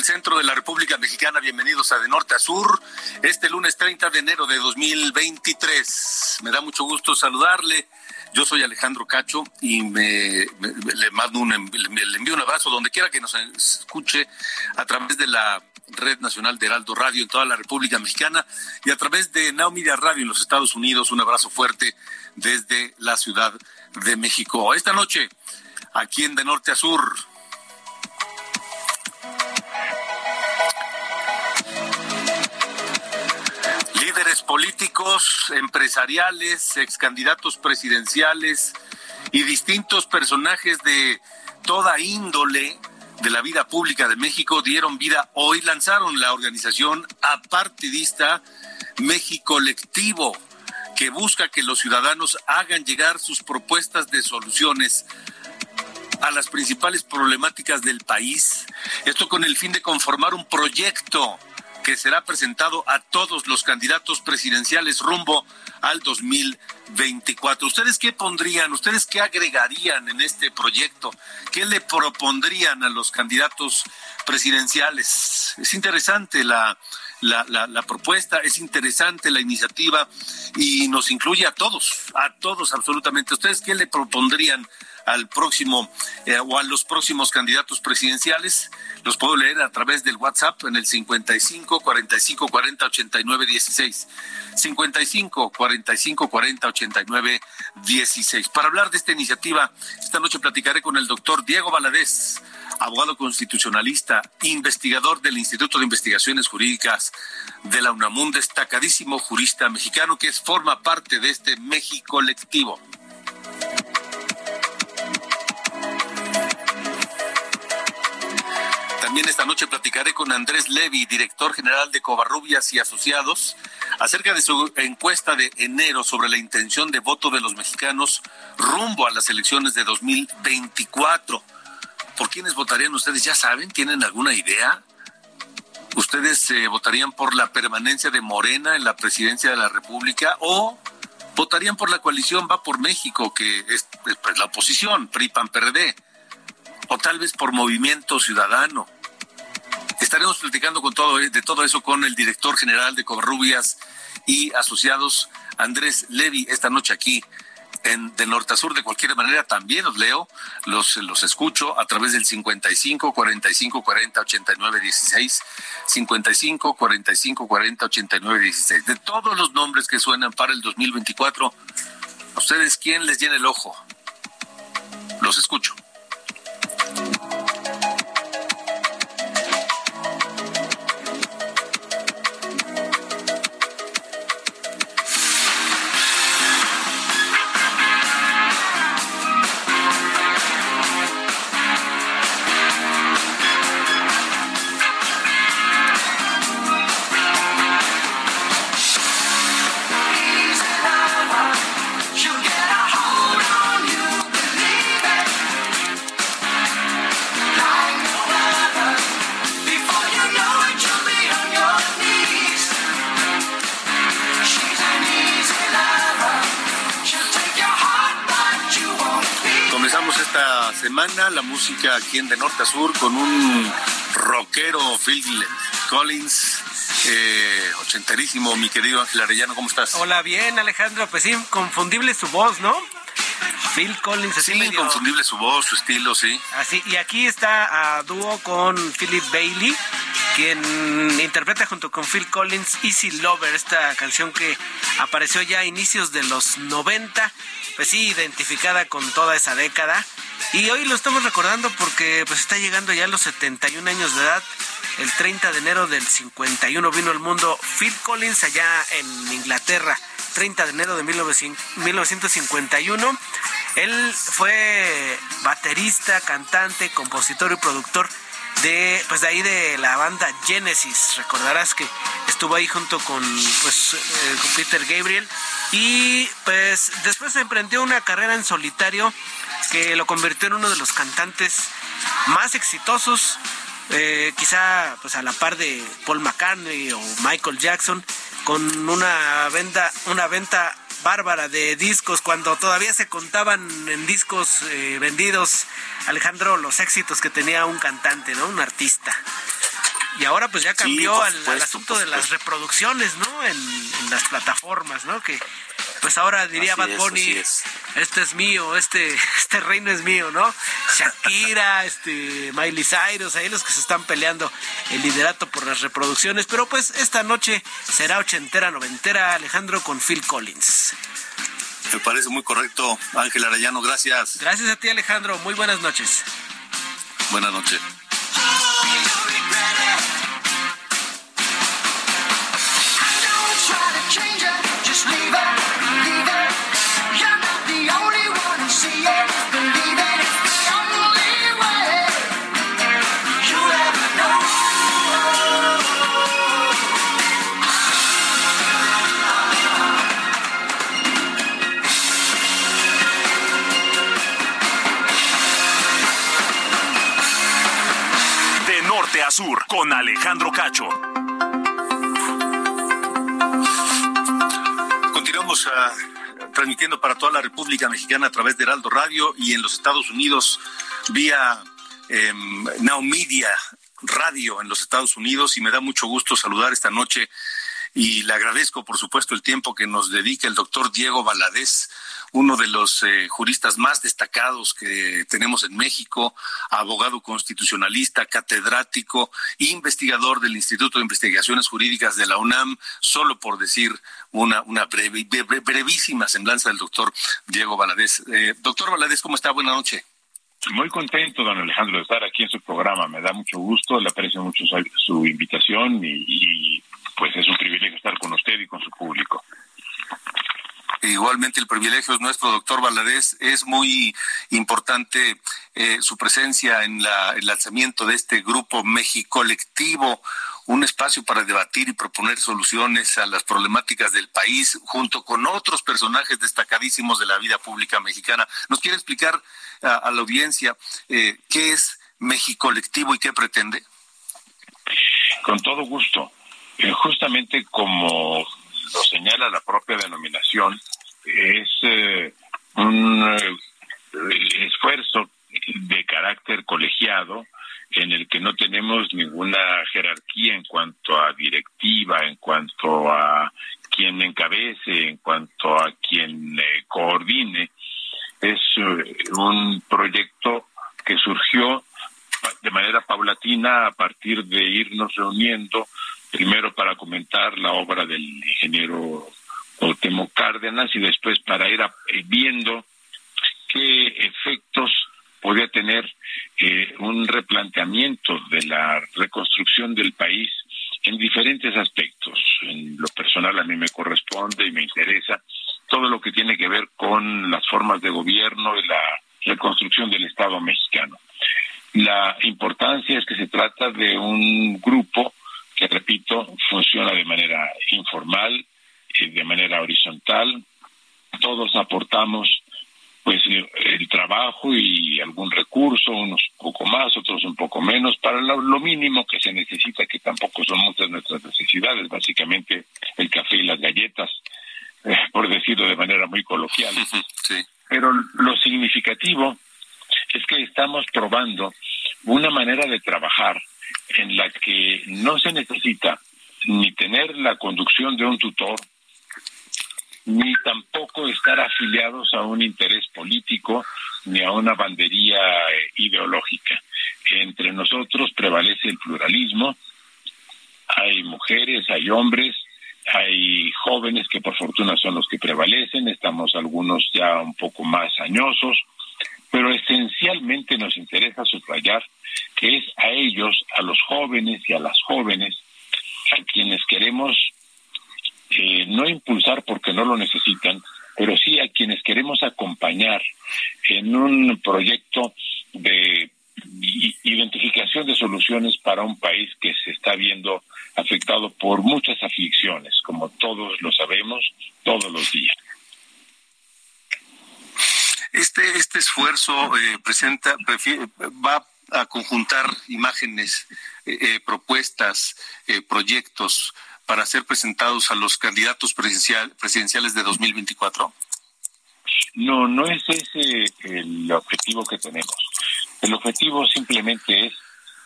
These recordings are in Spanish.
Del centro de la República Mexicana. Bienvenidos a De Norte a Sur, este lunes 30 de enero de 2023. Me da mucho gusto saludarle. Yo soy Alejandro Cacho y me, le mando un, env- le envío un abrazo donde quiera que nos escuche a través de la Red Nacional de Heraldo Radio en toda la República Mexicana y a través de Now Radio en los Estados Unidos. Un abrazo fuerte desde la Ciudad de México. Esta noche, aquí en De Norte a Sur, líderes políticos, empresariales, ex candidatos presidenciales y distintos personajes de toda índole de la vida pública de México dieron vida hoy, lanzaron la organización apartidista México Colectivo, que busca que los ciudadanos hagan llegar sus propuestas de soluciones a las principales problemáticas del país. Esto con el fin de conformar un proyecto será presentado a todos los candidatos presidenciales rumbo al 2024. ¿Ustedes qué pondrían? ¿Ustedes qué agregarían en este proyecto? ¿Qué le propondrían a los candidatos presidenciales? Es interesante la, la propuesta, es interesante la iniciativa y nos incluye a todos, a todos absolutamente. ¿Ustedes qué le propondrían al próximo eh, o a los próximos candidatos presidenciales. Los puedo leer a través del WhatsApp en el 55 45 40 89 16. 55 45 40 89 16. Para hablar de esta iniciativa, esta noche platicaré con el doctor Diego Valadez, abogado constitucionalista, investigador del Instituto de Investigaciones Jurídicas de la UNAM, un destacadísimo jurista mexicano que forma parte de este México colectivo. También esta noche platicaré con Andrés Levy, director general de Covarrubias y Asociados, acerca de su encuesta de enero sobre la intención de voto de los mexicanos rumbo a las elecciones de 2024. ¿Por quiénes votarían ustedes? ¿Ya saben? ¿Tienen alguna idea? ¿Ustedes eh, votarían por la permanencia de Morena en la presidencia de la República o votarían por la coalición Va por México, que es, es, pues, la oposición, PRI, PAN, o tal vez por movimiento ciudadano. Estaremos platicando con todo, de todo eso con el director general de Covarrubias y asociados, Andrés Levy, esta noche aquí en de norte a sur. De cualquier manera, también los leo, los, los escucho a través del 55 45 40 89 16, 55 45 40 89 16. De todos los nombres que suenan para el 2024, ¿a ustedes quién les llena el ojo? Los escucho. Semana, la música aquí en De Norte a Sur con un rockero Phil Collins. Eh, ochenterísimo, mi querido Ángel Arellano, ¿cómo estás? Hola, bien, Alejandro. Pues sí, confundible su voz, ¿no? Phil Collins, así sí, confundible su voz, su estilo, sí. Así, y aquí está a dúo con Philip Bailey, quien interpreta junto con Phil Collins Easy Lover, esta canción que apareció ya a inicios de los 90, pues sí, identificada con toda esa década. Y hoy lo estamos recordando porque pues está llegando ya a los 71 años de edad. El 30 de enero del 51 vino al mundo Phil Collins allá en Inglaterra. 30 de enero de 1951. Él fue baterista, cantante, compositor y productor de pues de ahí de la banda Genesis. Recordarás que estuvo ahí junto con pues eh, Peter Gabriel y pues después emprendió una carrera en solitario que lo convirtió en uno de los cantantes más exitosos eh, quizá pues a la par de Paul McCartney o Michael Jackson con una venta una venta bárbara de discos cuando todavía se contaban en discos eh, vendidos Alejandro los éxitos que tenía un cantante no un artista. Y ahora pues ya cambió al, asunto de las reproducciones no en, en las plataformas no que pues ahora diría Bad Bunny, este es mío, este, este reino es mío, ¿no? Shakira, este, Miley Cyrus, ahí los que se están peleando el liderato por las reproducciones, pero pues esta noche será ochentera, noventera, Alejandro, con Phil Collins. Me parece muy correcto, Ángel Arellano, gracias. Gracias a ti, Alejandro, muy buenas noches. Buenas noches. Con Alejandro Cacho. Continuamos ah, transmitiendo para toda la República Mexicana a través de Heraldo Radio y en los Estados Unidos vía eh, Now Media Radio en los Estados Unidos y me da mucho gusto saludar esta noche y le agradezco, por supuesto, el tiempo que nos dedica el doctor Diego Valadez, uno de los eh, juristas más destacados que tenemos en México, abogado constitucionalista, catedrático investigador del Instituto de Investigaciones Jurídicas de la UNAM, solo por decir una, una breve, brevísima semblanza del doctor Diego Valadez. Eh, doctor Valadez, ¿cómo está? Buenas noches. Muy contento, don Alejandro, de estar aquí en su programa. Me da mucho gusto, le aprecio mucho su, invitación y, pues es un privilegio estar con usted y con su público. Igualmente el privilegio es nuestro, doctor Valadez. Es muy importante eh, su presencia en la, el lanzamiento de este grupo México Colectivo, un espacio para debatir y proponer soluciones a las problemáticas del país junto con otros personajes destacadísimos de la vida pública mexicana. ¿Nos quiere explicar a, la audiencia eh, qué es México Colectivo y qué pretende? Con todo gusto. Eh, justamente como lo señala la propia denominación, es eh, un eh, esfuerzo de carácter colegiado en el que no tenemos ninguna jerarquía en cuanto a directiva, en cuanto a quien encabece, en cuanto a quien coordine. Es un proyecto que surgió de manera paulatina a partir de irnos reuniendo primero para comentar la obra del ingeniero Otemo Cárdenas y después para ir eh, viendo qué efectos podía tener eh, un replanteamiento de la reconstrucción del país en diferentes aspectos. En lo personal a mí me corresponde y me interesa todo lo que tiene que ver con las formas de gobierno y la reconstrucción del Estado mexicano. La importancia es que se trata de un grupo que repito, funciona de manera informal, y de manera horizontal. Todos aportamos pues el trabajo y algún recurso, unos un poco más, otros un poco menos, para lo, mínimo que se necesita, que tampoco son muchas nuestras necesidades, básicamente el café y las galletas, eh, por decirlo de manera muy coloquial. Pero lo significativo es que estamos probando una manera de trabajar en la que no se necesita ni tener la conducción de un tutor, ni tampoco estar afiliados a un interés político ni a una bandería eh, ideológica. Entre nosotros prevalece el pluralismo, hay mujeres, hay hombres, hay jóvenes que por fortuna son los que prevalecen, estamos algunos ya un poco más añosos, pero esencialmente nos interesa subrayar que es a ellos, a los jóvenes y a las jóvenes, a quienes queremos eh, no impulsar porque no lo necesitan, pero sí a quienes queremos acompañar en un proyecto de identificación de soluciones para un país que se está viendo afectado por muchas aflicciones, como todos lo sabemos, todos los días. Este, este esfuerzo eh, presenta, va a conjuntar imágenes, eh, eh, propuestas, proyectos para ser presentados a los candidatos presidencial, presidenciales de 2024? No, no es ese el objetivo que tenemos. El objetivo simplemente es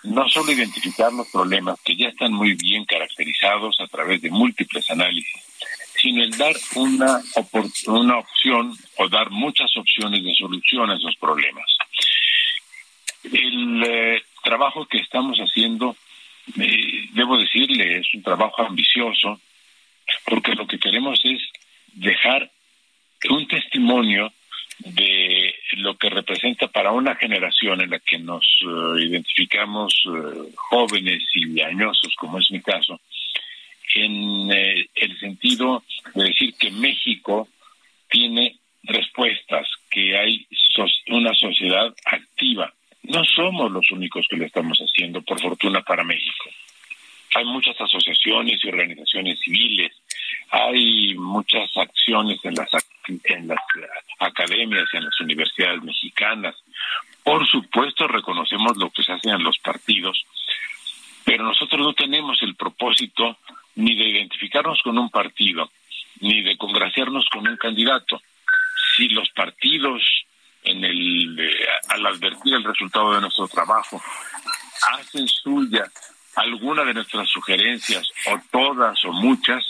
no solo identificar los problemas que ya están muy bien caracterizados a través de múltiples análisis, sino el dar una, una opción o dar muchas opciones de solución a esos problemas. El eh, trabajo que estamos haciendo, eh, debo decirle, es un trabajo ambicioso, porque lo que queremos es dejar un testimonio de lo que representa para una generación en la que nos eh, identificamos jóvenes y añosos, como es mi caso, en eh, el sentido de decir que México tiene respuestas, que hay una sociedad activa. No somos los únicos que lo estamos haciendo, por fortuna para México. Hay muchas asociaciones y organizaciones civiles, hay muchas acciones en las, en las academias, en las universidades mexicanas. Por supuesto, reconocemos lo que se hace en los partidos, pero nosotros no tenemos el propósito ni de identificarnos con un partido, ni de congraciarnos con un candidato. Si los partidos, en el, al advertir el resultado de nuestro trabajo, hacen suya alguna de nuestras sugerencias, o todas o muchas,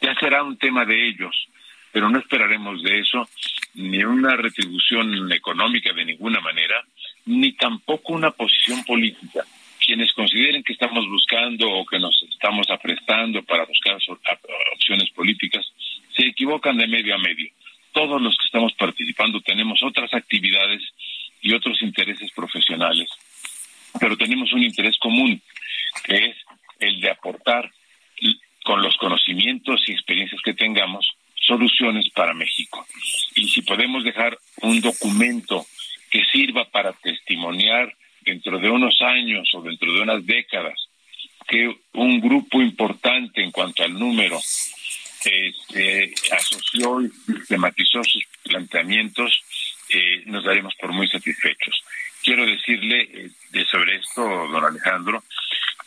ya será un tema de ellos, pero no esperaremos de eso ni una retribución económica de ninguna manera, ni tampoco una posición política quienes consideren que estamos buscando o que nos estamos aprestando para buscar opciones políticas, se equivocan de medio a medio. Todos los que estamos participando tenemos otras actividades y otros intereses profesionales, pero tenemos un interés común, que es el de aportar con los conocimientos y experiencias que tengamos soluciones para México. Y si podemos dejar un documento que sirva para testimoniar dentro de unos años o dentro de unas décadas que un grupo importante en cuanto al número este, asoció y sistematizó sus planteamientos, eh, nos daremos por muy satisfechos. Quiero decirle eh, de sobre esto, don Alejandro,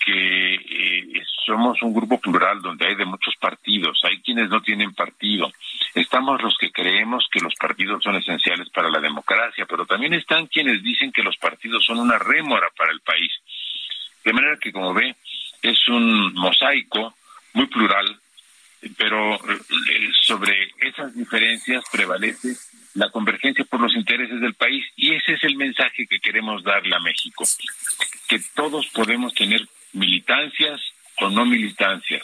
que eh, somos un grupo plural donde hay de muchos partidos, hay quienes no tienen partido, estamos los que creemos que los partidos son esenciales para la democracia, pero también están quienes dicen que los partidos son una rémora para el país. De manera que, como ve, es un mosaico muy plural, pero eh, sobre esas diferencias prevalece la convergencia por los intereses del país y ese es el mensaje que queremos darle a México, que todos podemos tener militancias o no militancias,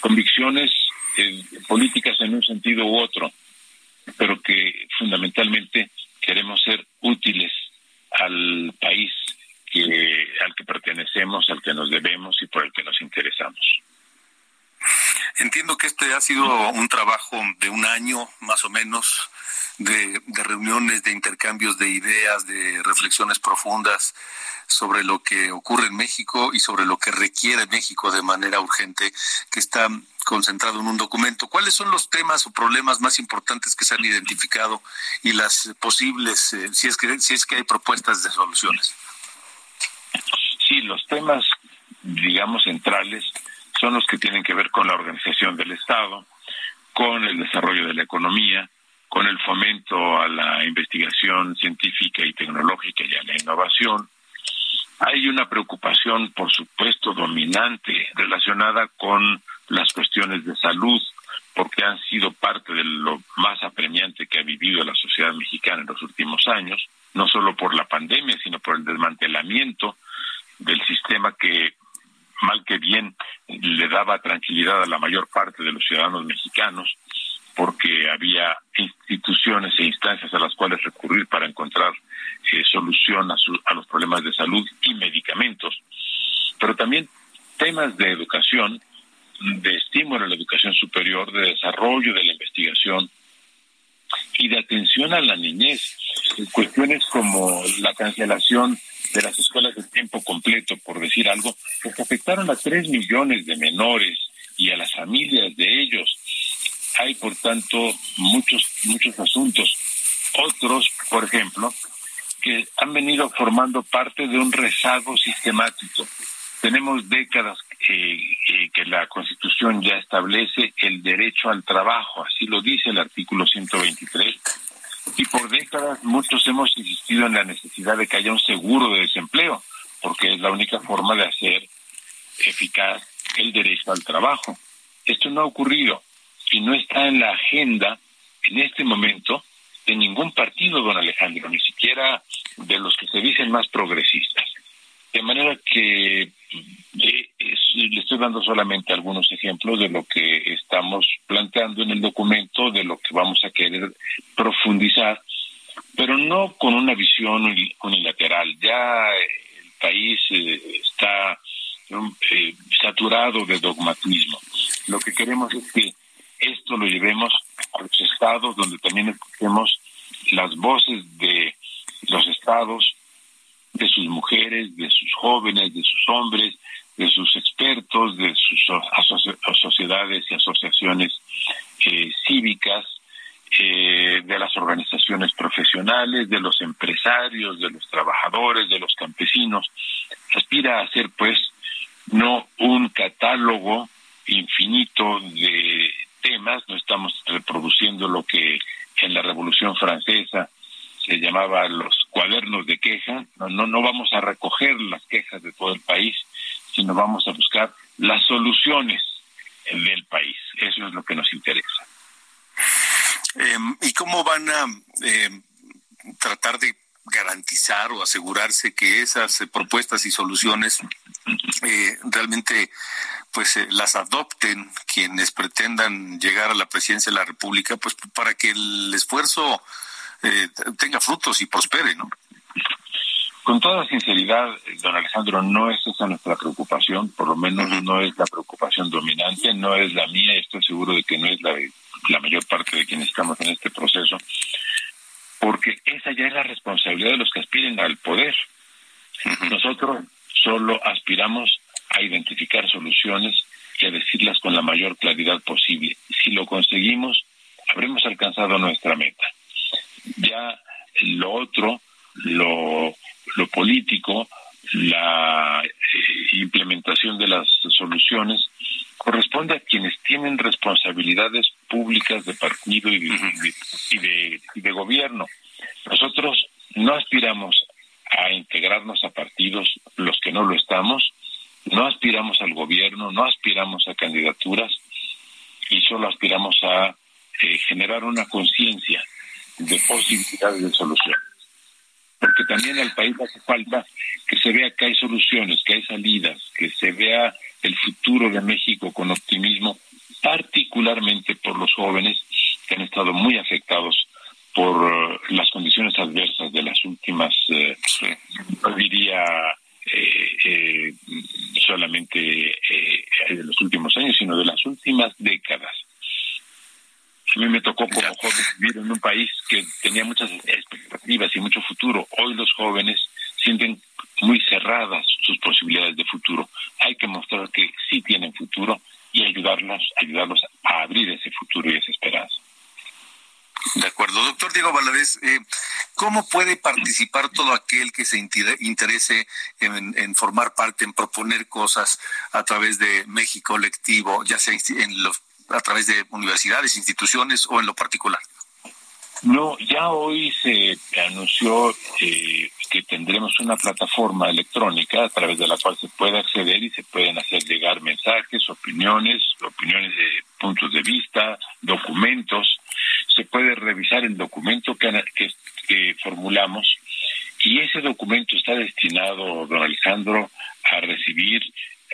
convicciones eh, políticas en un sentido u otro, pero que fundamentalmente queremos ser útiles al país que, al que pertenecemos, al que nos debemos y por el que nos interesamos. Entiendo que este ha sido un trabajo de un año más o menos de, reuniones, de intercambios de ideas, de reflexiones profundas sobre lo que ocurre en México y sobre lo que requiere México de manera urgente, que está concentrado en un documento. ¿Cuáles son los temas o problemas más importantes que se han identificado y las posibles, eh, si es que si es que hay propuestas de soluciones? Sí, los temas, digamos, centrales son los que tienen que ver con la organización del Estado, con el desarrollo de la economía, con el fomento a la investigación científica y tecnológica y a la innovación. Hay una preocupación, por supuesto, dominante relacionada con las cuestiones de salud, porque han sido parte de lo más apremiante que ha vivido la sociedad mexicana en los últimos años, no solo por la pandemia, sino por el desmantelamiento del sistema que, mal que bien, le daba tranquilidad a la mayor parte de los ciudadanos mexicanos, porque había instituciones e instancias a las cuales recurrir para encontrar eh, solución a, a los problemas de salud y medicamentos, pero también temas de educación de estímulo a la educación superior, de desarrollo de la investigación y de atención a la niñez. Cuestiones como la cancelación de las escuelas de tiempo completo, por decir algo, que afectaron a tres millones de menores y a las familias de ellos. Hay, por tanto, muchos, muchos asuntos. Otros, por ejemplo, que han venido formando parte de un rezago sistemático. Tenemos décadas eh, eh, que la Constitución ya establece el derecho al trabajo, así lo dice el artículo 123. Y por décadas muchos hemos insistido en la necesidad de que haya un seguro de desempleo, porque es la única forma de hacer eficaz el derecho al trabajo. Esto no ha ocurrido y no está en la agenda en este momento de ningún partido, don Alejandro, ni siquiera de los que se dicen más progresistas. De manera que eh, le estoy dando solamente algunos ejemplos de lo que estamos planteando en el documento, de lo que vamos a querer profundizar, pero no con una visión unilateral. Ya el país eh, está eh, saturado de dogmatismo. Lo que queremos es que esto lo llevemos a los estados donde también escuchemos las voces de los estados, de sus mujeres, de sus jóvenes, de sus hombres, de sus expertos, de sus sociedades y asociaciones eh, cívicas, eh, de las organizaciones profesionales, de los empresarios, de los trabajadores, de los campesinos. Aspira a ser, pues, no un catálogo infinito de temas, no estamos reproduciendo lo que en la Revolución Francesa se llamaba los cuadernos de queja, no, no, no vamos a recoger las quejas de todo el país, sino vamos a buscar las soluciones del país. Eso es lo que nos interesa. Em, ¿Y cómo van a em, tratar de garantizar o asegurarse que esas eh, propuestas y soluciones eh, realmente pues eh, las adopten quienes pretendan llegar a la presidencia de la República, pues para que el esfuerzo tenga frutos y prospere, ¿no? Con toda sinceridad, don Alejandro, no es esa nuestra preocupación, por lo menos no es la preocupación dominante, no es la mía, estoy seguro de que no es la de la mayor parte de quienes estamos en este proceso, porque esa ya es la responsabilidad de los que aspiren al poder. Nosotros solo aspiramos a identificar soluciones y a decirlas con la mayor claridad posible. Si lo conseguimos, habremos alcanzado nuestra meta. Ya lo otro, lo, lo político, la eh, implementación de las soluciones, corresponde a quienes tienen responsabilidades públicas de partido y de, y de gobierno. Nosotros no aspiramos a integrarnos a partidos los que no lo estamos, no aspiramos al gobierno, no aspiramos a candidaturas y solo aspiramos a eh, generar una conciencia de posibilidades de solución. Porque también al país hace falta que se vea que hay soluciones, que hay salidas, que se vea el futuro de México con optimismo, particularmente por los jóvenes que han estado muy afectados por eh, las condiciones adversas de las últimas, eh, no diría eh, solamente de los últimos años, sino de las últimas décadas. A mí me tocó como joven vivir en un país que tenía muchas expectativas y mucho futuro. Hoy los jóvenes sienten muy cerradas sus posibilidades de futuro. Hay que mostrar que sí tienen futuro y ayudarlos, ayudarlos a abrir ese futuro y esa esperanza. De acuerdo. Doctor Diego Valadez, eh, ¿cómo puede participar todo aquel que se interese en, formar parte, en proponer cosas a través de México Colectivo, ya sea en los, a través de universidades, instituciones o en lo particular? No, ya hoy se anunció eh, que tendremos una plataforma electrónica a través de la cual se puede acceder y se pueden hacer llegar mensajes, opiniones, opiniones de puntos de vista, documentos. Se puede revisar el documento que, que formulamos y ese documento está destinado, don Alejandro, a recibir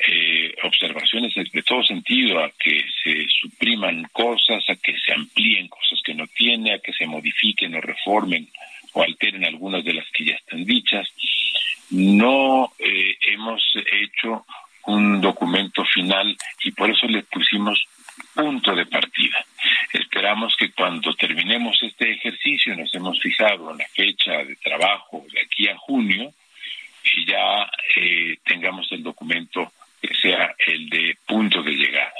eh, observaciones de, todo sentido, a que se supriman cosas, a que se amplíen cosas que no tiene, a que se modifiquen o reformen o alteren algunas de las que ya están dichas. No eh, hemos hecho un documento final y por eso le pusimos punto de partida. Esperamos que cuando terminemos este ejercicio, nos hemos fijado en la fecha de trabajo de aquí a junio, y ya eh, tengamos el documento sea el de punto de llegada.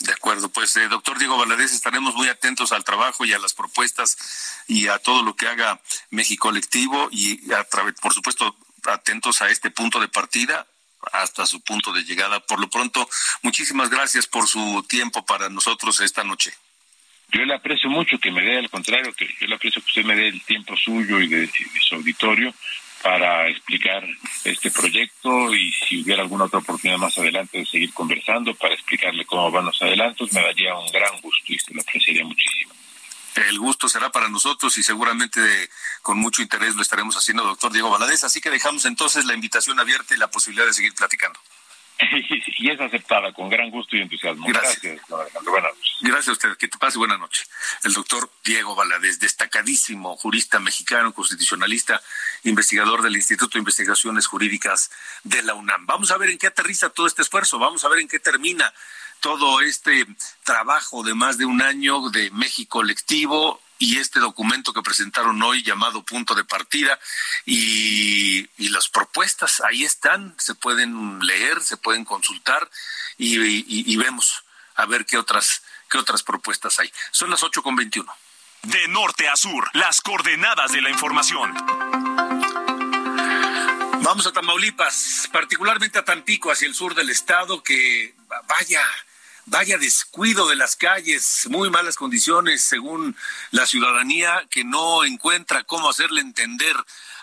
De acuerdo, pues eh, doctor Diego Valadez, estaremos muy atentos al trabajo y a las propuestas y a todo lo que haga México Colectivo y a través, por supuesto, atentos a este punto de partida hasta su punto de llegada. Por lo pronto, muchísimas gracias por su tiempo para nosotros esta noche. Yo le aprecio mucho que me dé, al contrario, que yo le aprecio que usted me dé el tiempo suyo y de su auditorio para explicar este proyecto y si hubiera alguna otra oportunidad más adelante de seguir conversando para explicarle cómo van los adelantos, me daría un gran gusto y se lo apreciaría muchísimo. El gusto será para nosotros y seguramente con mucho interés lo estaremos haciendo, doctor Diego Valadez. Así que dejamos entonces la invitación abierta y la posibilidad de seguir platicando. y es aceptada con gran gusto y entusiasmo. Gracias. Gracias, a usted. Que te pase buena noche. El doctor Diego Valadez, destacadísimo jurista mexicano, constitucionalista, investigador del Instituto de Investigaciones Jurídicas de la UNAM. Vamos a ver en qué aterriza todo este esfuerzo, vamos a ver en qué termina todo este trabajo de más de un año de México colectivo y este documento que presentaron hoy llamado punto de partida y, las propuestas ahí están, se pueden leer, se pueden consultar y, vemos a ver qué otras, qué otras propuestas hay. Son las ocho con veintiuno. De norte a sur, las coordenadas de la información. Vamos a Tamaulipas, particularmente a Tampico, hacia el sur del estado, que vaya, vaya descuido de las calles, muy malas condiciones según la ciudadanía que no encuentra cómo hacerle entender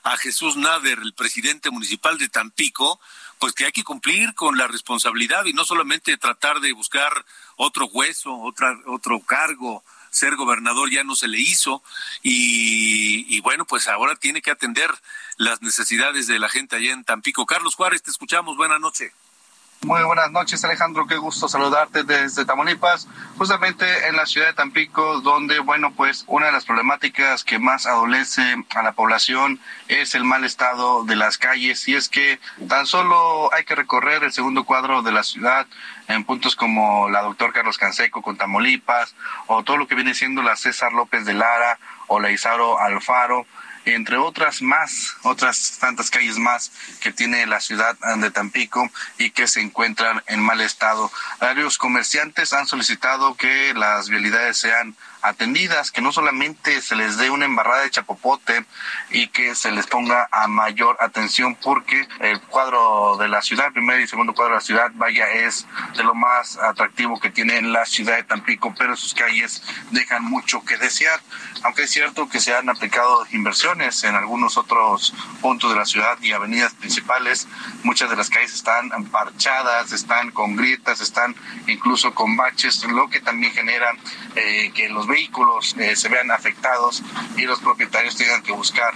a Jesús Nader, el presidente municipal de Tampico, pues que hay que cumplir con la responsabilidad y no solamente tratar de buscar otro hueso, otra, otro cargo, ser gobernador ya no se le hizo y, y, bueno, pues ahora tiene que atender las necesidades de la gente allá en Tampico. Carlos Juárez, te escuchamos, buena noche. Muy buenas noches, Alejandro. Qué gusto saludarte desde Tamaulipas, justamente en la ciudad de Tampico, donde, bueno, pues una de las problemáticas que más adolece a la población es el mal estado de las calles. Y es que tan solo hay que recorrer el segundo cuadro de la ciudad en puntos como la doctor Carlos Canseco con Tamaulipas, o todo lo que viene siendo la César López de Lara o la Isaro Alfaro entre otras más, otras tantas calles más que tiene la ciudad de Tampico y que se encuentran en mal estado. Varios comerciantes han solicitado que las vialidades sean atendidas, que no solamente se les dé una embarrada de chapopote y que se les ponga a mayor atención porque el cuadro de la ciudad, el primer y segundo cuadro de la ciudad, vaya, es de lo más atractivo que tiene la ciudad de Tampico, pero sus calles dejan mucho que desear, aunque es cierto que se han aplicado inversiones en algunos otros puntos de la ciudad y avenidas principales, muchas de las calles están parchadas, están con grietas, están incluso con baches, lo que también genera eh, que los vehículos eh, se vean afectados y los propietarios tengan que buscar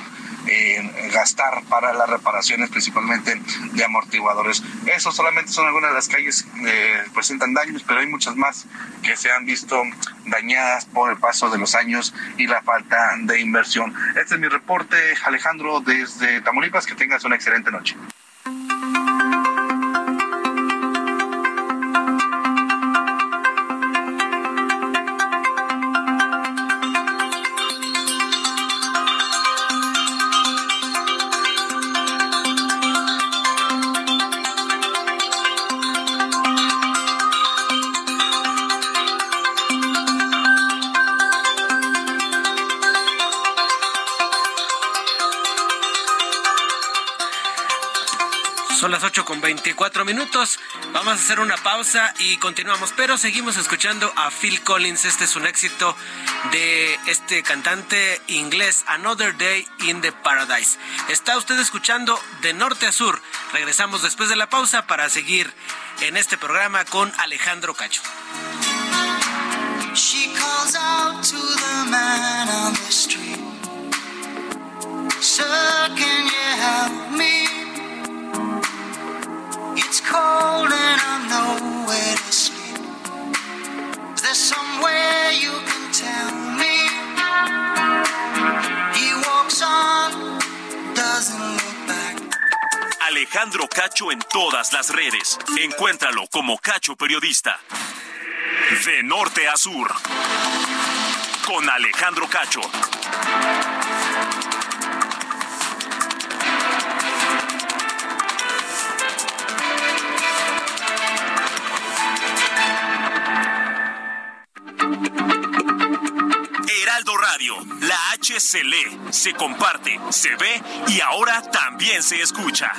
eh, gastar para las reparaciones principalmente de amortiguadores. Eso solamente son algunas de las calles que eh, presentan daños, pero hay muchas más que se han visto dañadas por el paso de los años y la falta de inversión. Este es mi reporte, Alejandro, desde Tamaulipas. Que tengas una excelente noche. Con 24 minutos. Vamos a hacer una pausa y continuamos, pero seguimos escuchando a Phil Collins. Este es un éxito de este cantante inglés, Another Day in the Paradise. Está usted escuchando de norte a sur. Regresamos después de la pausa para seguir en este programa con Alejandro Cacho. You can tell me? He walks on, doesn't look back. Alejandro Cacho en todas las redes. Encuéntralo como Cacho Periodista. De norte a sur. Con Alejandro Cacho. Heraldo Radio, la H se lee, se comparte, se ve y ahora también se escucha.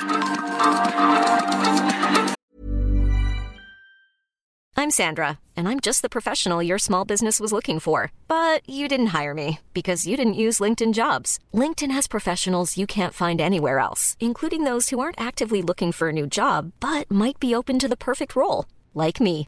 I'm Sandra, and I'm just the professional your small business was looking for. But you didn't hire me because you didn't use LinkedIn jobs. LinkedIn has professionals you can't find anywhere else, including those who aren't actively looking for a new job but might be open to the perfect role, like me.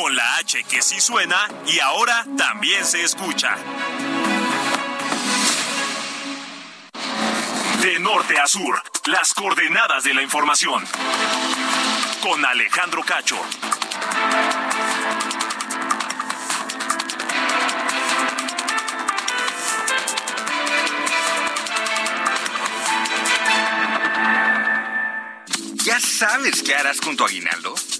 Con la H que sí suena y ahora también se escucha. De norte a sur, las coordenadas de la información. Con Alejandro Cacho. ¿Ya sabes qué harás con tu aguinaldo?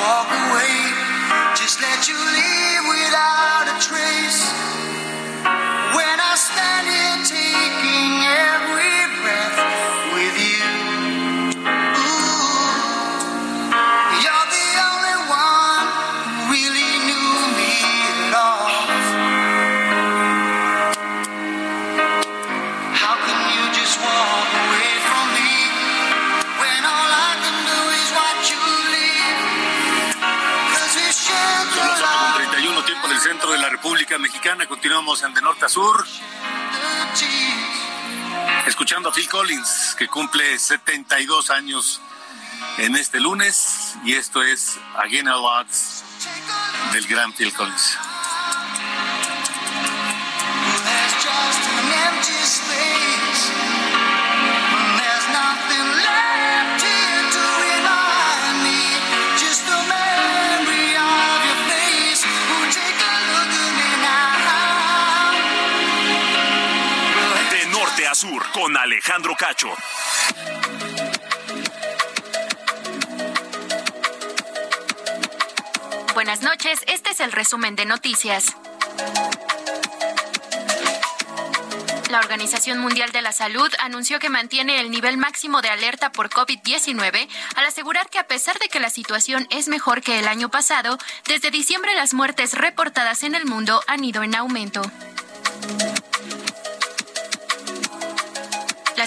walk away? Just let you leave Mexicana. Continuamos en de norte a sur. Escuchando a Phil Collins, que cumple 72 años en este lunes. Y esto es Again a Lots del gran Phil Collins. Con Alejandro Cacho. Buenas noches, este es el resumen de noticias. La Organización Mundial de la Salud anunció que mantiene el nivel máximo de alerta por COVID-19 al asegurar que a pesar de que la situación es mejor que el año pasado, desde diciembre las muertes reportadas en el mundo han ido en aumento.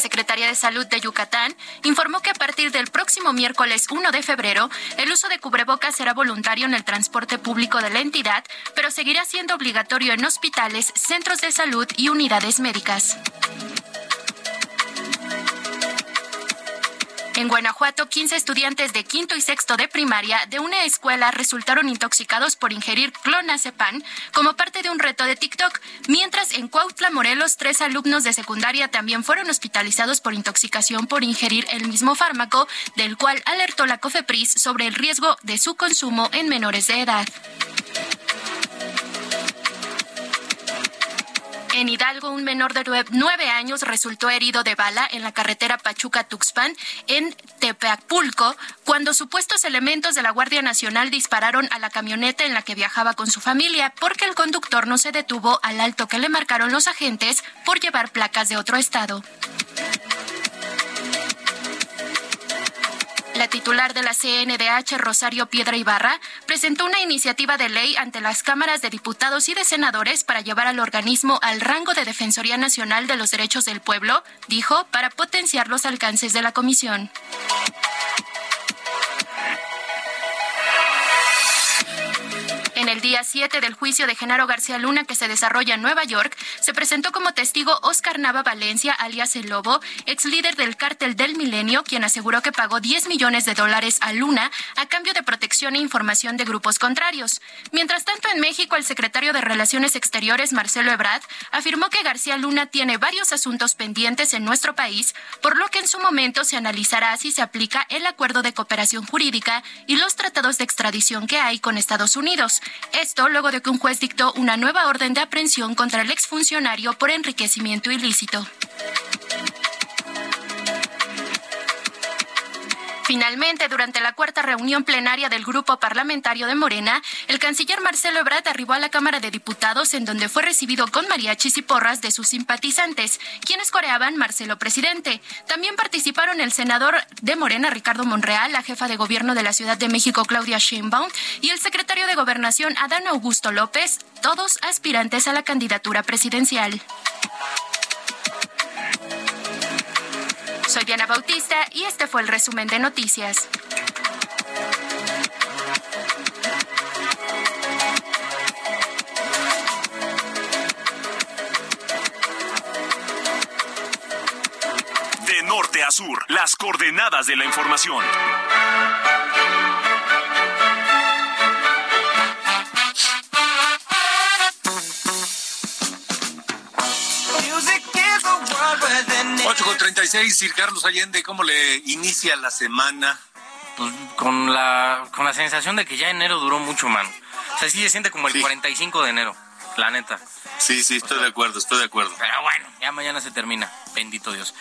Secretaría de Salud de Yucatán informó que a partir del próximo miércoles 1 de febrero, el uso de cubrebocas será voluntario en el transporte público de la entidad, pero seguirá siendo obligatorio en hospitales, centros de salud y unidades médicas. En Guanajuato, 15 estudiantes de quinto y sexto de primaria de una escuela resultaron intoxicados por ingerir clonazepam como parte de un reto de TikTok, mientras en Cuautla, Morelos, tres alumnos de secundaria también fueron hospitalizados por intoxicación por ingerir el mismo fármaco, del cual alertó la COFEPRIS sobre el riesgo de su consumo en menores de edad. En Hidalgo, un menor de nueve años resultó herido de bala en la carretera Pachuca-Tuxpan, en Tepeapulco, cuando supuestos elementos de la Guardia Nacional dispararon a la camioneta en la que viajaba con su familia, porque el conductor no se detuvo al alto que le marcaron los agentes por llevar placas de otro estado. La titular de la CNDH, Rosario Piedra Ibarra, presentó una iniciativa de ley ante las cámaras de diputados y de senadores para llevar al organismo al rango de Defensoría Nacional de los Derechos del Pueblo, dijo, para potenciar los alcances de la comisión. Día 7 del juicio de Genaro García Luna que se desarrolla en Nueva York, se presentó como testigo Oscar Nava Valencia, alias El Lobo, ex líder del cártel del Milenio, quien aseguró que pagó 10 millones de dólares a Luna a cambio de protección e información de grupos contrarios. Mientras tanto, en México, el secretario de Relaciones Exteriores, Marcelo Ebrard, afirmó que García Luna tiene varios asuntos pendientes en nuestro país, por lo que en su momento se analizará si se aplica el acuerdo de cooperación jurídica y los tratados de extradición que hay con Estados Unidos. Esto luego de que un juez dictó una nueva orden de aprehensión contra el exfuncionario por enriquecimiento ilícito. Finalmente, durante la cuarta reunión plenaria del grupo parlamentario de Morena, el canciller Marcelo Ebrard arribó a la Cámara de Diputados en donde fue recibido con mariachis y porras de sus simpatizantes, quienes coreaban Marcelo presidente. También participaron el senador de Morena Ricardo Monreal, la jefa de gobierno de la Ciudad de México Claudia Sheinbaum y el secretario de Gobernación Adán Augusto López, todos aspirantes a la candidatura presidencial. Soy Diana Bautista y este fue el resumen de noticias. De norte a sur, las coordenadas de la información. Ocho con 36, Sir Carlos Allende, ¿cómo le inicia la semana? Pues con la, con la sensación de que ya enero duró mucho, man. O sea, sí se siente como el 45 de enero, la neta. Sí, sí, estoy de acuerdo, estoy de acuerdo. Pero bueno, ya mañana se termina. Bendito Dios.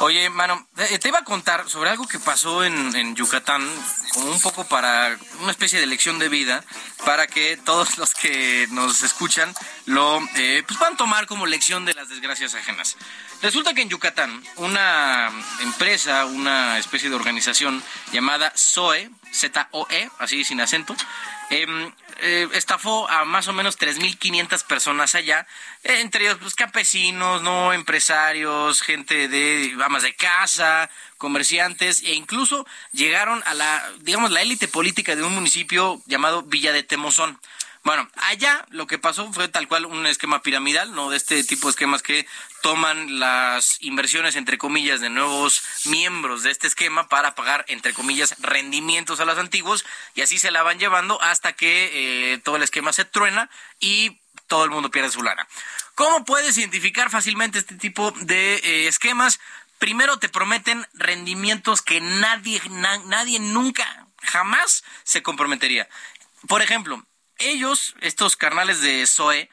Oye, mano, eh, te iba a contar sobre algo que pasó en, en Yucatán, como un poco para una especie de lección de vida, para que todos los que nos escuchan lo eh, pues puedan tomar como lección de las desgracias ajenas. Resulta que en Yucatán, una empresa, una especie de organización llamada ZOE, Z-O-E, así sin acento, em, eh, estafó a más o menos 3.500 personas allá, eh, entre ellos pues, campesinos, no empresarios, gente de amas de casa, comerciantes e incluso llegaron a la, digamos, la élite política de un municipio llamado Villa de Temozón. Bueno, allá lo que pasó fue tal cual un esquema piramidal, ¿no? De este tipo de esquemas que toman las inversiones, entre comillas, de nuevos miembros de este esquema para pagar, entre comillas, rendimientos a los antiguos y así se la van llevando hasta que eh, todo el esquema se truena y todo el mundo pierde su lana. ¿Cómo puedes identificar fácilmente este tipo de eh, esquemas? Primero te prometen rendimientos que nadie, na- nadie nunca, jamás se comprometería. Por ejemplo, ellos, estos carnales de SOE,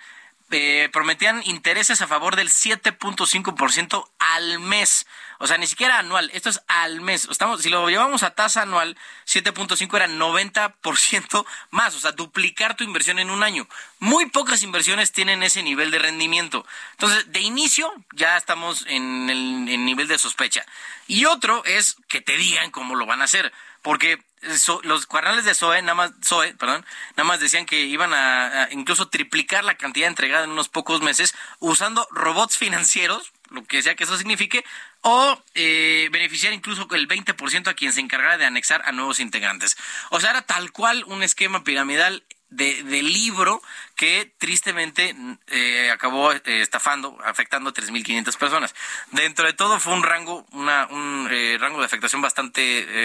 eh, prometían intereses a favor del 7.5% al mes. O sea, ni siquiera anual. Esto es al mes. Estamos, si lo llevamos a tasa anual, 7.5 era 90% más. O sea, duplicar tu inversión en un año. Muy pocas inversiones tienen ese nivel de rendimiento. Entonces, de inicio, ya estamos en el nivel de sospecha. Y otro es que te digan cómo lo van a hacer. Porque los carnales de SOE, nada más, SOE, perdón, nada más decían que iban a, a incluso triplicar la cantidad entregada en unos pocos meses usando robots financieros, lo que sea que eso signifique, o eh, beneficiar incluso el 20% a quien se encargara de anexar a nuevos integrantes. O sea, era tal cual un esquema piramidal de, de libro que tristemente eh, acabó eh, estafando, afectando a 3.500 personas. Dentro de todo fue un rango, una, un eh, rango de afectación bastante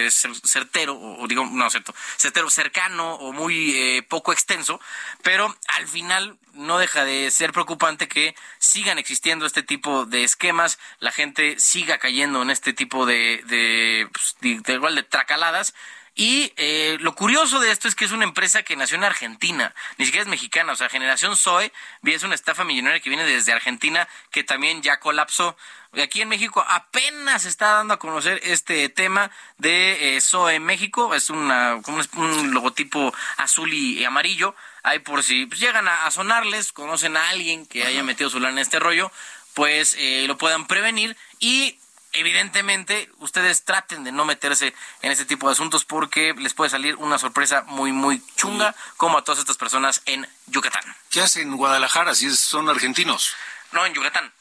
eh, cer- certero, o, digo, no cierto, certero, cercano o muy eh, poco extenso, pero al final no deja de ser preocupante que sigan existiendo este tipo de esquemas, la gente siga cayendo en este tipo de, de, pues, de igual de tracaladas. Y eh, lo curioso de esto es que es una empresa que nació en Argentina, ni siquiera es mexicana, o sea, Generación Zoe es una estafa millonaria que viene desde Argentina, que también ya colapsó. Aquí en México apenas se está dando a conocer este tema de eh, Zoe México, es una, como es un logotipo azul y, y amarillo, ahí por si pues, llegan a, a sonarles, conocen a alguien que haya metido su lana en este rollo, pues eh, lo puedan prevenir. Y evidentemente ustedes traten de no meterse en este tipo de asuntos porque les puede salir una sorpresa muy muy chunga como a todas estas personas en Yucatán. ¿Qué hacen en Guadalajara si son argentinos? No, en Yucatán.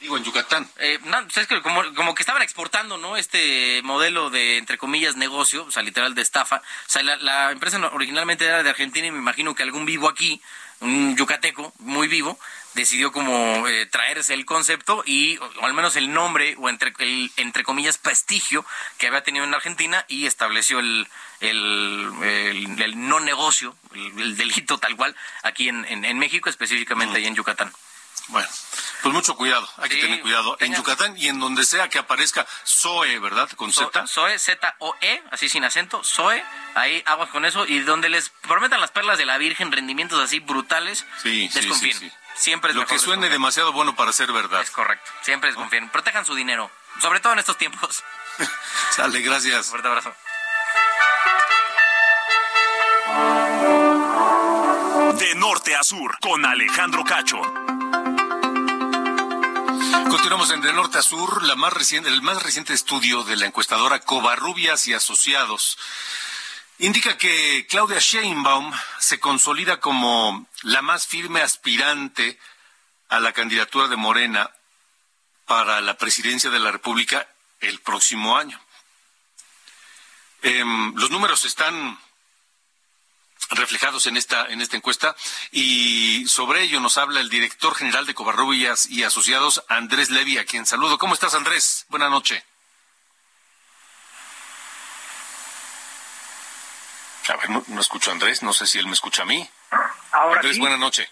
Digo, en Yucatán. Eh, no, pues es que como, como que estaban exportando, ¿no? Este modelo de, entre comillas, negocio, o sea, literal de estafa. O sea, la, la empresa originalmente era de Argentina y me imagino que algún vivo aquí, un yucateco muy vivo, decidió como eh, traerse el concepto y, o, al menos el nombre, o entre, el, entre comillas, prestigio que había tenido en Argentina y estableció el, el, el- el no negocio, el, el delito tal cual, aquí en, en, en México, específicamente ahí en Yucatán. Bueno, pues mucho cuidado, hay que tener cuidado. En Yucatán y en donde sea que aparezca Zoe, ¿verdad? Con So- Z. Zoe, Z-O-E, así sin acento, Zoe, ahí aguas con eso, y donde les prometan las perlas de la Virgen, rendimientos así brutales, Sí, sí, desconfíen. sí, sí. Siempre es Lo mejor que suene desconfiar. demasiado bueno para ser verdad. Es correcto, siempre desconfíen. Protejan su dinero, sobre todo en estos tiempos. Sale, gracias. Fuerte abrazo. De norte a sur, con Alejandro Cacho. Continuamos en De Norte a Sur, la más reciente, el más reciente estudio de la encuestadora Covarrubias y Asociados indica que Claudia Sheinbaum se consolida como la más firme aspirante a la candidatura de Morena para la presidencia de la República el próximo año. Em, los números están reflejados en esta en esta encuesta y sobre ello nos habla el director general de Covarrubias y Asociados Andrés Levy a quien saludo. ¿Cómo estás Andrés? Buenas noches. A ver, no, no escucho a Andrés, no sé si él me escucha a mí. Ahora Andrés, sí. buenas noches.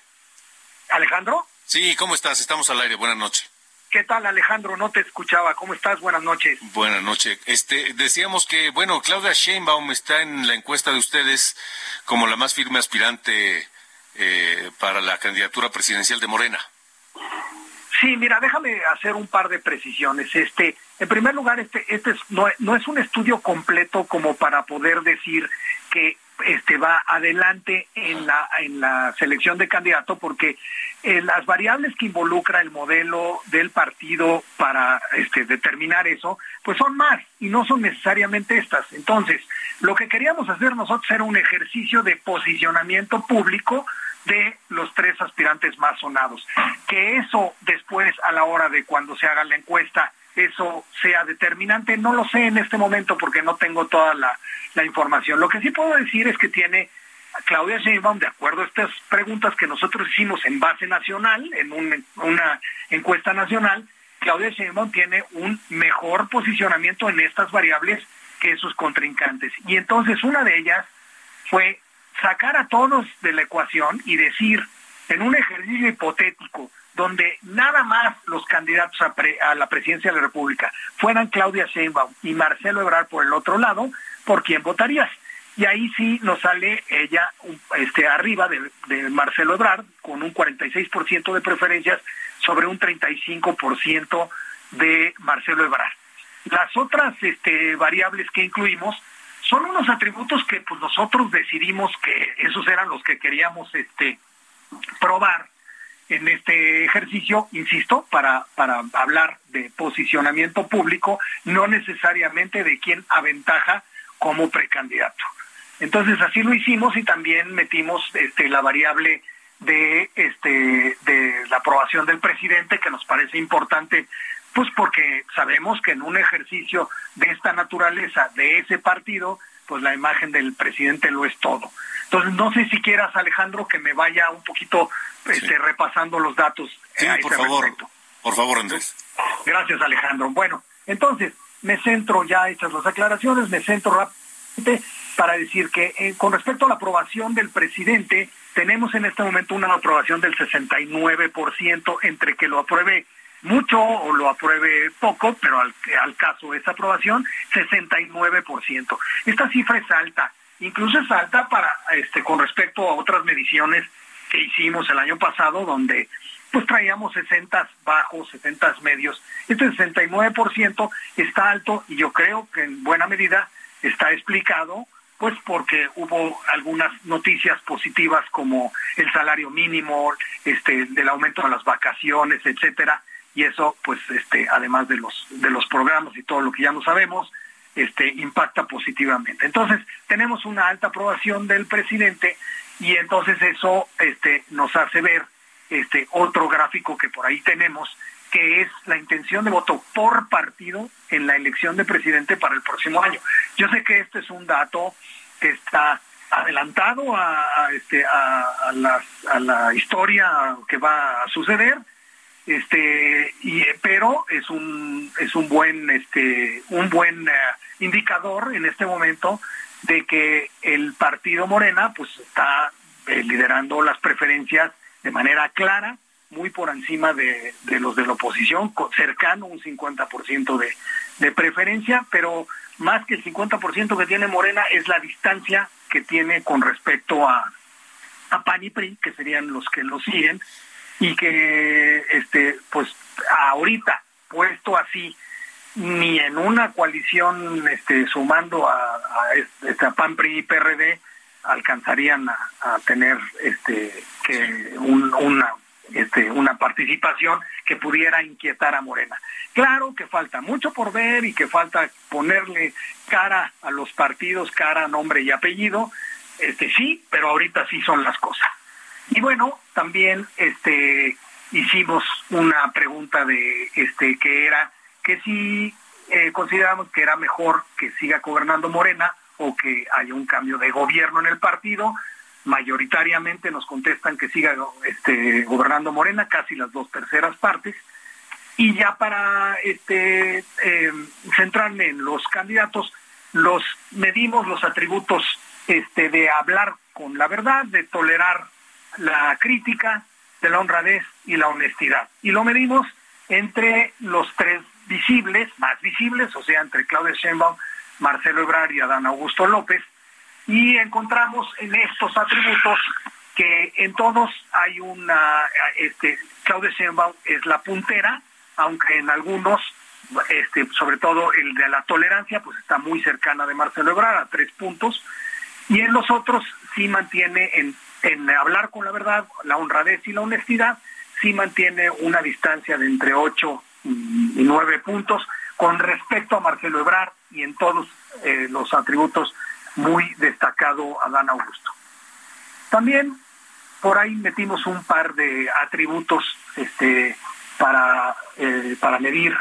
Alejandro, Sí, ¿cómo estás? Estamos al aire. Buenas noches. ¿qué tal Alejandro? No te escuchaba. ¿Cómo estás? Buenas noches. Buenas noches. Este, decíamos que, bueno, Claudia Sheinbaum está en la encuesta de ustedes como la más firme aspirante eh, para la candidatura presidencial de Morena. Sí, mira, déjame hacer un par de precisiones. Este, en primer lugar, este, este es- no, no es un estudio completo como para poder decir que este va adelante en la en la selección de candidato, porque eh, las variables que involucra el modelo del partido para este, determinar eso, pues son más y no son necesariamente estas. Entonces, lo que queríamos hacer nosotros era un ejercicio de posicionamiento público de los tres aspirantes más sonados. Que eso después, a la hora de cuando se haga la encuesta, eso sea determinante, no lo sé en este momento porque no tengo toda la, la información. Lo que sí puedo decir es que tiene Claudia Sheinbaum, de acuerdo a estas preguntas que nosotros hicimos en base nacional, en un- una encuesta nacional, Claudia Sheinbaum tiene un mejor posicionamiento en estas variables que sus contrincantes. Y entonces una de ellas fue sacar a todos de la ecuación y decir, en un ejercicio hipotético, donde nada más los candidatos a, la presidencia de la República fueran Claudia Sheinbaum y Marcelo Ebrard por el otro lado, ¿por quién votarías? Y ahí sí nos sale ella este, arriba de Marcelo Ebrard con un 46% de preferencias sobre un 35% de Marcelo Ebrard. Las otras este, variables que incluimos son unos atributos que pues nosotros decidimos que esos eran los que queríamos este probar en este ejercicio, insisto, para, para hablar de posicionamiento público, no necesariamente de quién aventaja como precandidato. Entonces así lo hicimos y también metimos este, la variable de este de la aprobación del presidente que nos parece importante pues porque sabemos que en un ejercicio de esta naturaleza, de ese partido, pues la imagen del presidente lo es todo. Entonces, no sé si quieras, Alejandro, que me vaya un poquito este, repasando los datos. Sí, a por favor. respecto. Por favor, Andrés. Gracias, Alejandro. Bueno, entonces, me centro ya hechas las aclaraciones, me centro rápidamente para decir que eh, con respecto a la aprobación del presidente, tenemos en este momento una aprobación del 69% entre que lo apruebe mucho o lo apruebe poco, pero al, al caso de esta aprobación, 69%. Esta cifra es alta, incluso es alta para este con respecto a otras mediciones que hicimos el año pasado, donde pues traíamos 60 bajos, 70 medios. Este 69% está alto y yo creo que en buena medida está explicado pues porque hubo algunas noticias positivas como el salario mínimo, este del aumento de las vacaciones, etcétera, y eso pues este además de los de los programas y todo lo que ya no sabemos, este impacta positivamente. Entonces, tenemos una alta aprobación del presidente y entonces eso este nos hace ver este otro gráfico que por ahí tenemos que es la intención de voto por partido en la elección de presidente para el próximo año. Yo sé que este es un dato que está adelantado a, este a la historia que va a suceder este y pero es un es un buen este un buen eh, indicador en este momento de que el partido Morena pues está eh, liderando las preferencias de manera clara muy por encima de, de los de la oposición, cercano un 50% de, de preferencia, pero más que el 50% que tiene Morena es la distancia que tiene con respecto a, a PAN y PRI, que serían los que lo siguen, y que este pues ahorita puesto así ni en una coalición este sumando a, a, este, a PAN PRI y PRD alcanzarían a, tener este que un- una este una participación que pudiera inquietar a Morena. Claro que falta mucho por ver y que falta ponerle cara a los partidos, cara, nombre y apellido, este sí, pero ahorita sí son las cosas. Y bueno, también este hicimos una pregunta de este que era que si eh, consideramos que era mejor que siga gobernando Morena o que haya un cambio de gobierno en el partido. Mayoritariamente nos contestan que siga este, gobernando Morena, casi las dos terceras partes. Y ya para este eh, centrarme en los candidatos, los medimos los atributos este, de hablar con la verdad, de tolerar la crítica, de la honradez y la honestidad. Y lo medimos entre los tres visibles, más visibles, o sea, entre Claudia Sheinbaum, Marcelo Ebrard y Adán Augusto López, y encontramos en estos atributos que en todos hay una, este, Claudia Sheinbaum es la puntera, aunque en algunos, este, sobre todo el de la tolerancia, pues está muy cercana de Marcelo Ebrard a tres puntos, y en los otros sí mantiene en, en hablar con la verdad, la honradez y la honestidad, sí mantiene una distancia de entre ocho y nueve puntos con respecto a Marcelo Ebrard y en todos eh, los atributos muy destacado Adán Augusto. También por ahí metimos un par de atributos este, para, eh, para medir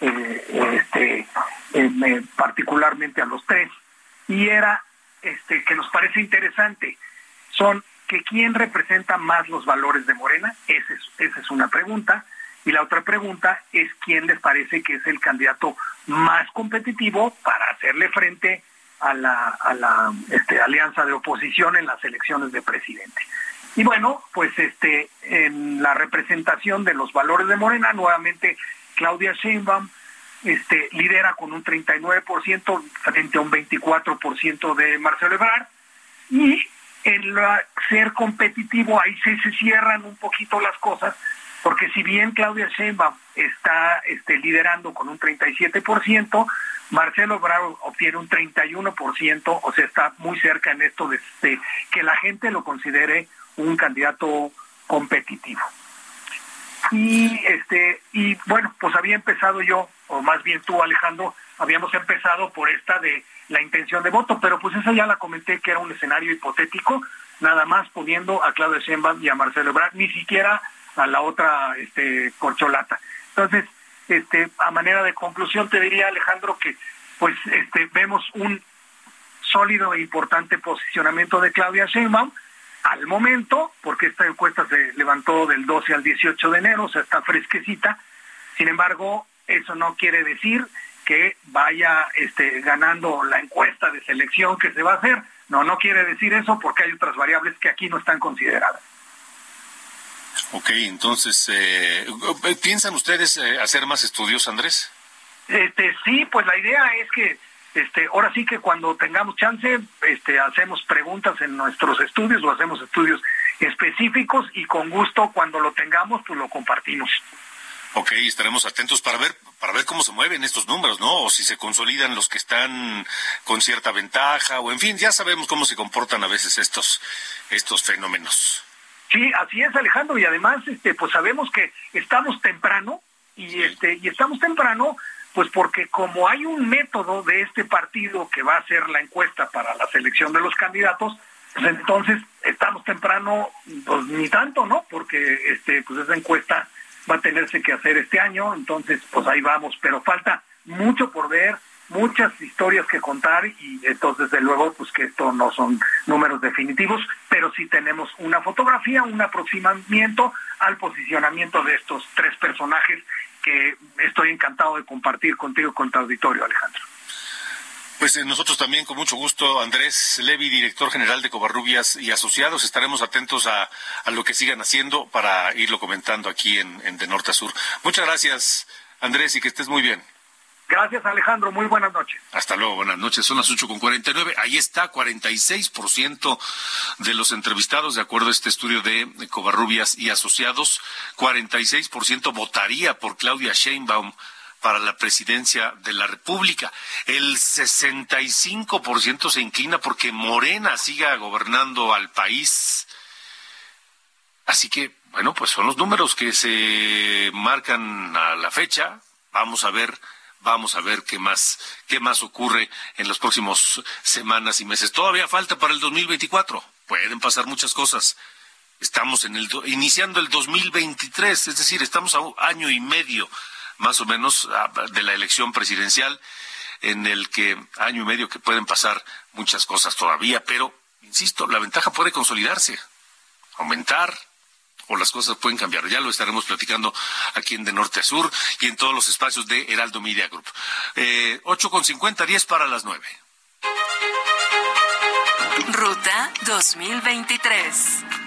eh, este, particularmente a los tres. Y era este, que nos parece interesante, son que quién representa más los valores de Morena, esa es, esa es una pregunta. Y la otra pregunta es quién les parece que es el candidato más competitivo para hacerle frente a la, a la este, alianza de oposición en las elecciones de presidente. Y bueno, pues este, en la representación de los valores de Morena, nuevamente Claudia Sheinbaum este, lidera con un 39% frente a un 24% de Marcelo Ebrard. Y en la, ser competitivo, ahí se, se cierran un poquito las cosas, porque si bien Claudia Sheinbaum está este, liderando con un 37%, Marcelo Bravo obtiene un 31%, o sea, está muy cerca en esto de, de que la gente lo considere un candidato competitivo. Y este y bueno, pues había empezado yo, o más bien tú Alejandro, habíamos empezado por esta de la intención de voto, pero pues esa ya la comenté que era un escenario hipotético, nada más poniendo a Claudia Sheinbaum y a Marcelo Ebrard, ni siquiera a la otra este corcholata. Entonces, este, a manera de conclusión te diría Alejandro que pues este, vemos un sólido e importante posicionamiento de Claudia Sheinbaum al momento, porque esta encuesta se levantó del 12 al 18 de enero, o sea, está fresquecita. Sin embargo, eso no quiere decir que vaya este, ganando la encuesta de selección que se va a hacer. No, no quiere decir eso porque hay otras variables que aquí no están consideradas. Ok, entonces, eh, ¿piensan ustedes eh, hacer más estudios, Andrés? Este, sí, pues la idea es que este, ahora sí que cuando tengamos chance, este, hacemos preguntas en nuestros estudios o hacemos estudios específicos y con gusto cuando lo tengamos, pues lo compartimos. Ok, estaremos atentos para ver para ver cómo se mueven estos números, ¿no? O si se consolidan los que están con cierta ventaja, o en fin, ya sabemos cómo se comportan a veces estos estos fenómenos. Sí, así es, Alejandro, y además, este, pues sabemos que estamos temprano y este y estamos temprano pues porque como hay un método de este partido que va a ser la encuesta para la selección de los candidatos, pues entonces estamos temprano, pues ni tanto, ¿no? Porque este, pues esa encuesta va a tenerse que hacer este año, entonces pues ahí vamos, pero falta mucho por ver, muchas historias que contar y entonces desde luego pues que esto no son números definitivos, pero sí tenemos una fotografía, un aproximamiento al posicionamiento de estos tres personajes que estoy encantado de compartir contigo con tu auditorio, Alejandro. Pues eh, nosotros también, con mucho gusto, Andrés Levi, director general de Covarrubias y Asociados, estaremos atentos a, lo que sigan haciendo para irlo comentando aquí en, en De Norte a Sur. Muchas gracias, Andrés, y que estés muy bien. Gracias, Alejandro. Muy buenas noches. Hasta luego, buenas noches. Son las ocho con cuarenta y nueve. Ahí está, 46% de los entrevistados, de acuerdo a este estudio de Covarrubias y Asociados, 46% votaría por Claudia Sheinbaum para la presidencia de la República. El 65% se inclina porque Morena siga gobernando al país. Así que, bueno, pues son los números que se marcan a la fecha. Vamos a ver Vamos a ver qué más, qué más ocurre en las próximas semanas y meses. Todavía falta para el 2024. Pueden pasar muchas cosas. Estamos en el, iniciando el 2023, es decir, estamos a un año y medio más o menos de la elección presidencial, en el que año y medio que pueden pasar muchas cosas todavía, pero, insisto, la ventaja puede consolidarse, aumentar, o las cosas pueden cambiar. Ya lo estaremos platicando aquí en De Norte a Sur y en todos los espacios de Heraldo Media Group. Eh, ocho con cincuenta, diez para las nueve. Ruta 2023.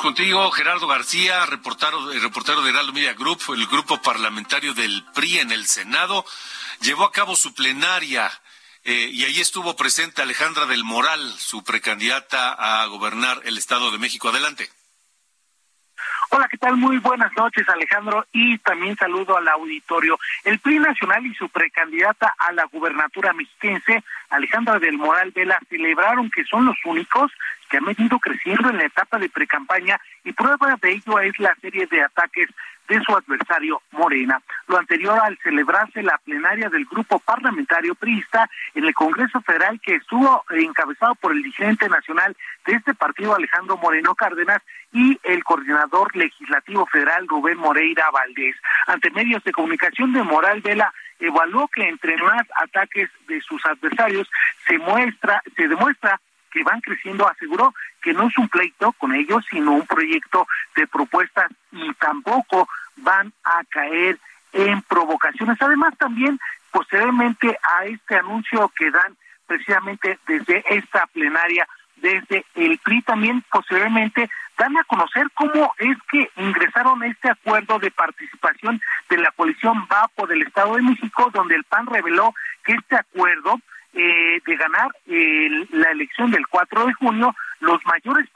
Contigo, Gerardo García, reportero, reportero de Heraldo Media Group, el grupo parlamentario del PRI en el Senado, llevó a cabo su plenaria eh, y ahí estuvo presente Alejandra del Moral, su precandidata a gobernar el Estado de México. Adelante. Hola, ¿qué tal? Muy buenas noches, Alejandro, y también saludo al auditorio. El PRI Nacional y su precandidata a la gubernatura mexiquense, Alejandra del Moral Vela, celebraron que son los únicos que han venido creciendo en la etapa de precampaña y prueba de ello es la serie de ataques de su adversario Morena. Lo anterior al celebrarse la plenaria del grupo parlamentario priista en el Congreso Federal que estuvo encabezado por el dirigente nacional de este partido Alejandro Moreno Cárdenas y el coordinador legislativo federal Rubén Moreira Valdés. Ante medios de comunicación de Moral Vela evaluó que entre más ataques de sus adversarios se muestra, se demuestra que van creciendo, aseguró que no es un pleito con ellos, sino un proyecto de propuestas y tampoco van a caer en provocaciones. Además, también posteriormente a este anuncio que dan precisamente desde esta plenaria, desde el PRI también posteriormente dan a conocer cómo es que ingresaron este acuerdo de participación de la coalición VAPO del Estado de México, donde el PAN reveló que este acuerdo eh, de ganar la elección del 4 de junio, los mayores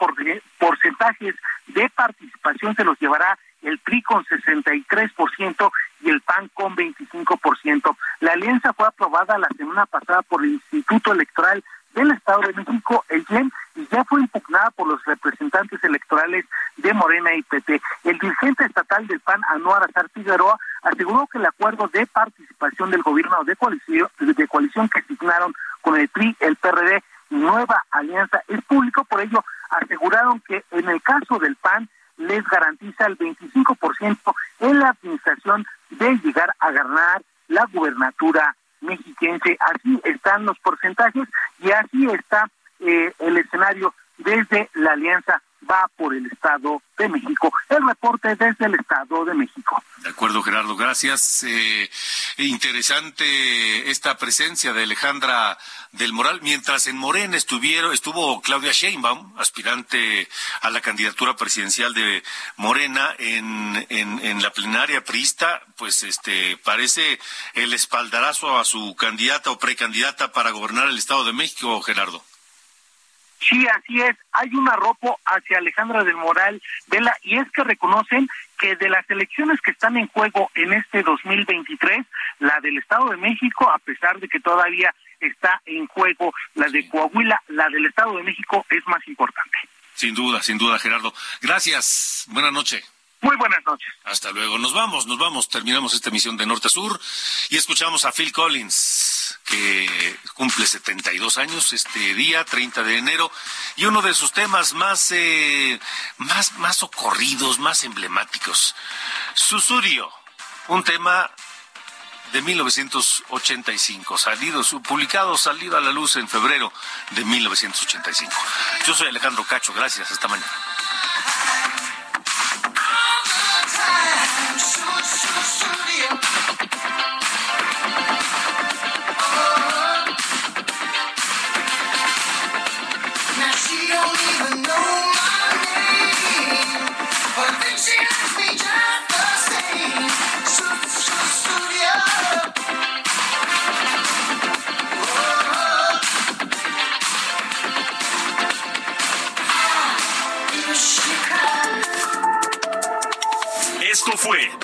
porcentajes de participación se los llevará el PRI con 63% y el PAN con 25%. La alianza fue aprobada la semana pasada por el Instituto Electoral del Estado de México, el IEM, y ya fue impugnada por los representantes electorales de Morena y PT. El dirigente estatal del PAN, Anuar Azar Figueroa, aseguró que el acuerdo de participación del gobierno de coalición, de coalición que asignaron con el PRI, el PRD Nueva Alianza es público, por ello aseguraron que en el caso del PAN les garantiza el 25% en la administración de llegar a ganar la gubernatura mexiquense. Así están los porcentajes y así está eh, el escenario desde la alianza va por el Estado de México. El reporte desde el Estado de México. De acuerdo, Gerardo, gracias. Eh, interesante esta presencia de Alejandra del Moral. Mientras en Morena estuvieron, estuvo Claudia Sheinbaum, aspirante a la candidatura presidencial de Morena en, la plenaria priista, pues este parece el espaldarazo a su candidata o precandidata para gobernar el Estado de México, Gerardo. Sí, así es. Hay un arropo hacia Alejandra del Moral Vela y es que reconocen que de las elecciones que están en juego en este 2023, la del Estado de México, a pesar de que todavía está en juego la de Coahuila, la del Estado de México es más importante. Sin duda, sin duda, Gerardo. Gracias. Buenas noches. Muy buenas noches. Hasta luego. Nos vamos, nos vamos. Terminamos esta emisión de Norte a Sur y escuchamos a Phil Collins, que cumple 72 años este día, 30 de enero, y uno de sus temas más, eh, más, más ocurridos, más emblemáticos. Susurio, un tema de 1985, salido, publicado, salido a la luz en febrero de 1985. Yo soy Alejandro Cacho, gracias, hasta mañana.